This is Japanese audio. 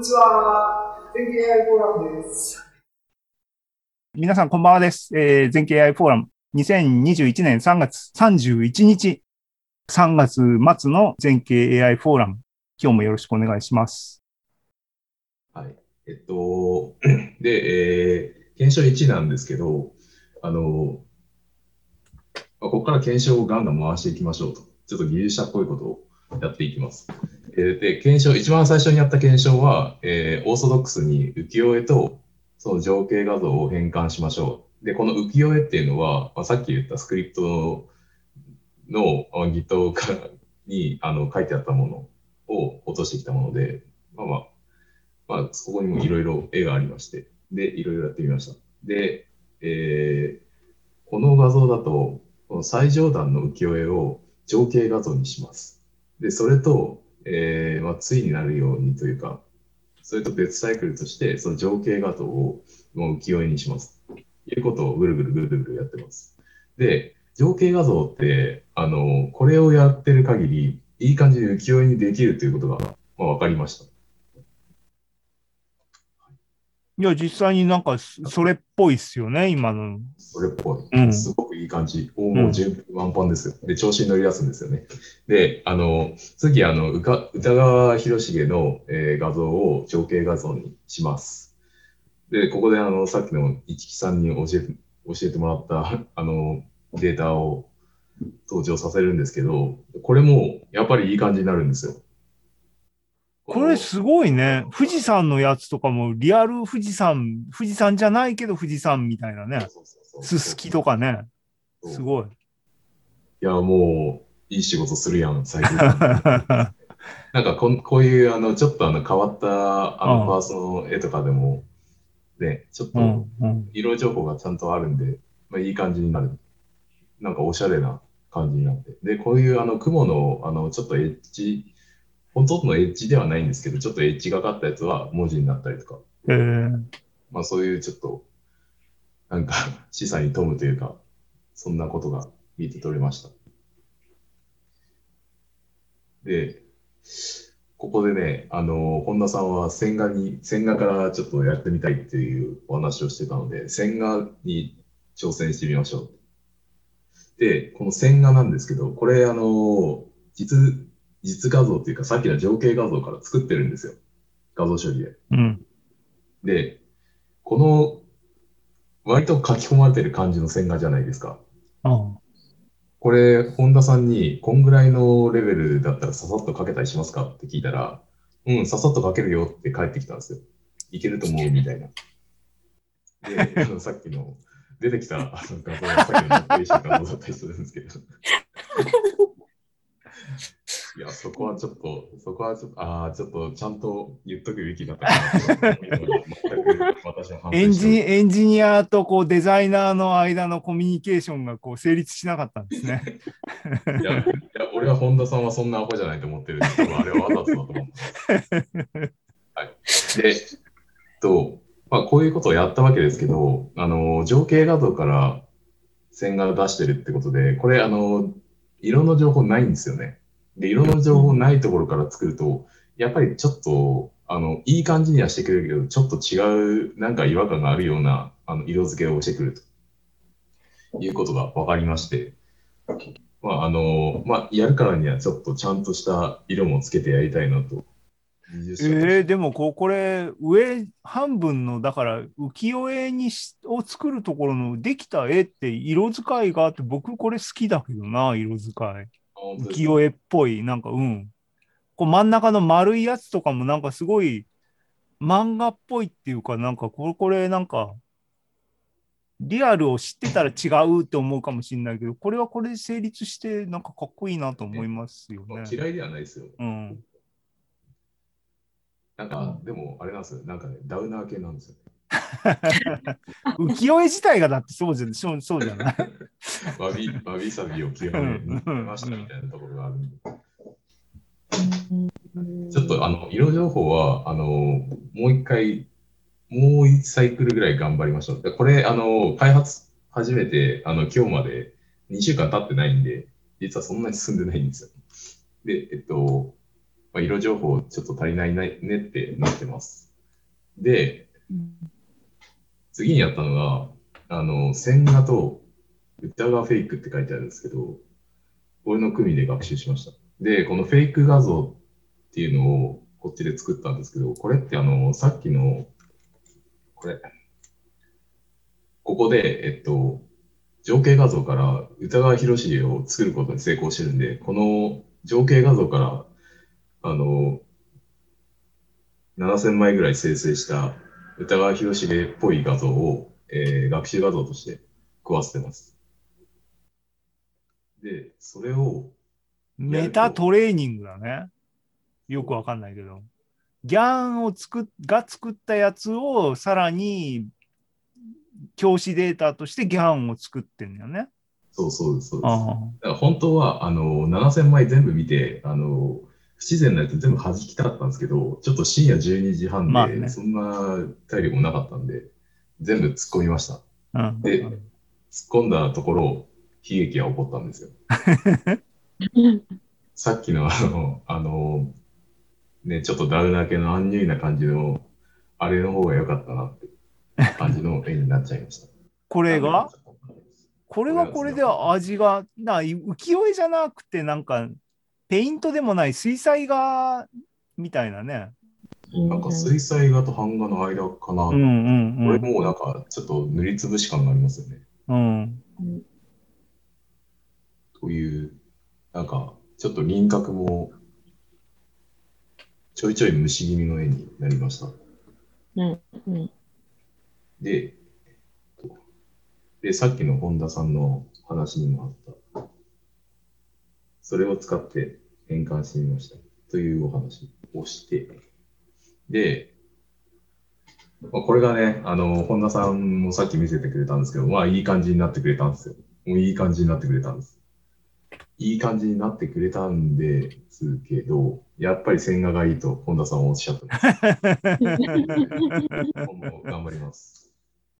にちは。全景 AI フォーラムです。皆さん、こんばんはです。えー、全景 AI フォーラム、2021年3月31日、3月末の全景 AI フォーラム、今日もよろしくお願いします。はい。えっと、で、えー、検証1なんですけど、あの、ここから検証をガンガン回していきましょうと。ちょっと技術者っぽいことをやっていきます。え、で、検証、一番最初にやった検証は、えー、オーソドックスに浮世絵とその情景画像を変換しましょう。で、この浮世絵っていうのは、まあ、さっき言ったスクリプトの Git にあの書いてあったものを落としてきたもので、まあまあ、まあ、そこにもいろいろ絵がありまして、で、いろいろやってみました。で、えー、この画像だと、この最上段の浮世絵を情景画像にします。で、それと、えー、まあ、対になるようにというか、それと別サイクルとして、その情景画像をもう浮世絵にします。いうことをぐるぐるぐるぐるやってます。で、情景画像って、あの、これをやってる限り、いい感じで浮世絵にできるということが、まあ、分かりました。いや、実際になんかそれっぽいっすよね、今の。それっぽい。うん、すごくいい感じ。おもう十分ワンパンですよ。で、調子に乗り出すんですよね。で、あの、次、あの、歌川広重の、えー、画像を情景画像にします。で、ここで、あの、さっきの市木さんに教えて、教えてもらった、あの、データを登場させるんですけど、これも、やっぱりいい感じになるんですよ。これすごいね。富士山のやつとかもリアル富士山、富士山じゃないけど富士山みたいなね。すすきとかね。すごい。いや、もう、いい仕事するやん、最近。なんかここういうあのちょっとあの変わったあのパーソの絵とかでも、ね、ちょっと色情報がちゃんとあるんで、まあ、いい感じになる。なんかおしゃれな感じになって。で、こういうあの雲のあのちょっとエッジ本当のエッジではないんですけど、ちょっとエッジがかったやつは文字になったりとか、えー、まあそういうちょっと、なんか 示唆に富むというか、そんなことが見て取れました。で、ここでね、あの、本田さんは線画に、線画からちょっとやってみたいっていうお話をしてたので、線画に挑戦してみましょう。で、この線画なんですけど、これ、あの、実、実画像っていうか、さっきの情景画像から作ってるんですよ。画像処理で。うん、で、この、割と書き込まれてる感じの線画じゃないですか。うん、これ、本田さんに、こんぐらいのレベルだったらささっと書けたりしますかって聞いたら、うん、ささっと書けるよって返ってきたんですよ。いけると思うみたいな。で、さっきの出てきたあの画像はさっきのノッペーション画像だったりするんですけど。いや、そこはちょっと、そこはちょっと、ああ、ちょっとちゃんと言っとくべきだったかな エンジエンジニアとこうデザイナーの間のコミュニケーションがこう成立しなかったんですね。いや、いや俺は本田さんはそんなアホじゃないと思ってるんですけど、あれはわざとだと思う。はい、で、と、まあ、こういうことをやったわけですけど、あの、情景画像から線画を出してるってことで、これ、あの、色の情報ないんですよね。で、色の情報ないところから作ると、やっぱりちょっと、あの、いい感じにはしてくれるけど、ちょっと違う、なんか違和感があるような、あの、色付けをしてくるということが分かりまして、まあ、あの、まあ、やるからにはちょっとちゃんとした色もつけてやりたいなと。えー、でもここれ上半分のだから浮世絵にしを作るところのできた絵って色使いがあって僕これ好きだけどな色使い。浮世絵っぽい、なんか、うん。こう真ん中の丸いやつとかもなんかすごい漫画っぽいっていうか、なんかこれ、これなんか、リアルを知ってたら違うって思うかもしれないけど、これはこれで成立して、なんかかっこいいなと思いますよね。嫌いではないですよ。うん。なんか、でもあれなんですよ。なんかね、ダウナー系なんですよね。浮世絵自体がだってそうじゃそうそうじゃない？わびわびさびを極めましたみたいなところがあるんで。ちょっとあの色情報はあのもう一回、もう一サイクルぐらい頑張りましょう。これ、あの開発始めてあの今日まで2週間経ってないんで、実はそんなに進んでないんですよ。で、えっと、まあ、色情報ちょっと足りないねってなってます。で、次にやったのが、あの、線画と歌がフェイクって書いてあるんですけど、これの組で学習しました。で、このフェイク画像っていうのをこっちで作ったんですけど、これってあの、さっきの、これ、ここで、えっと、情景画像から歌川広重を作ることに成功してるんで、この情景画像から、あの、7000枚ぐらい生成した歌川広重っぽい画像を、えー学習画像として食わせてます。で、それを、メタトレーニングだね。よくわかんないけど。ギャンを作っが作ったやつをさらに教師データとしてギャンを作ってんだよね。そうそうです、そうです。あだから本当は、あの、7000枚全部見て、あの、不自然なやつ全部弾きたかったんですけど、ちょっと深夜12時半で、まあねそんな体力もなかったんで、全部突っ込みました。あ。うん。で、突っ込んだところ、悲劇が起こったんですよ。さっきのあの、あの、ね、ちょっとダウナー系のアンニュイな感じの、あれの方が良かったなって感じの絵になっちゃいました。これが？これはこれで味が、な浮世絵じゃなくて、なんか、ペイントでもない水彩画みたいなね。なんか水彩画と版画の間かな。うんうんこれうん。もうなんかちょっと塗りつぶし感がありますよね。うん。という、なんかちょっと輪郭もちょいちょい虫気味の絵になりました。うんうんで、で、さっきの本田さんの話にもあった、それを使って変換してみましたというお話をして、で、まあ、これがね、あの、本田さんもさっき見せてくれたんですけど、まあいい感じになってくれたんですよ。もういい感じになってくれたんです。いい感じになってくれたんですけど、やっぱり線画がいいと本田さんはおっしゃってます。今後頑張ります。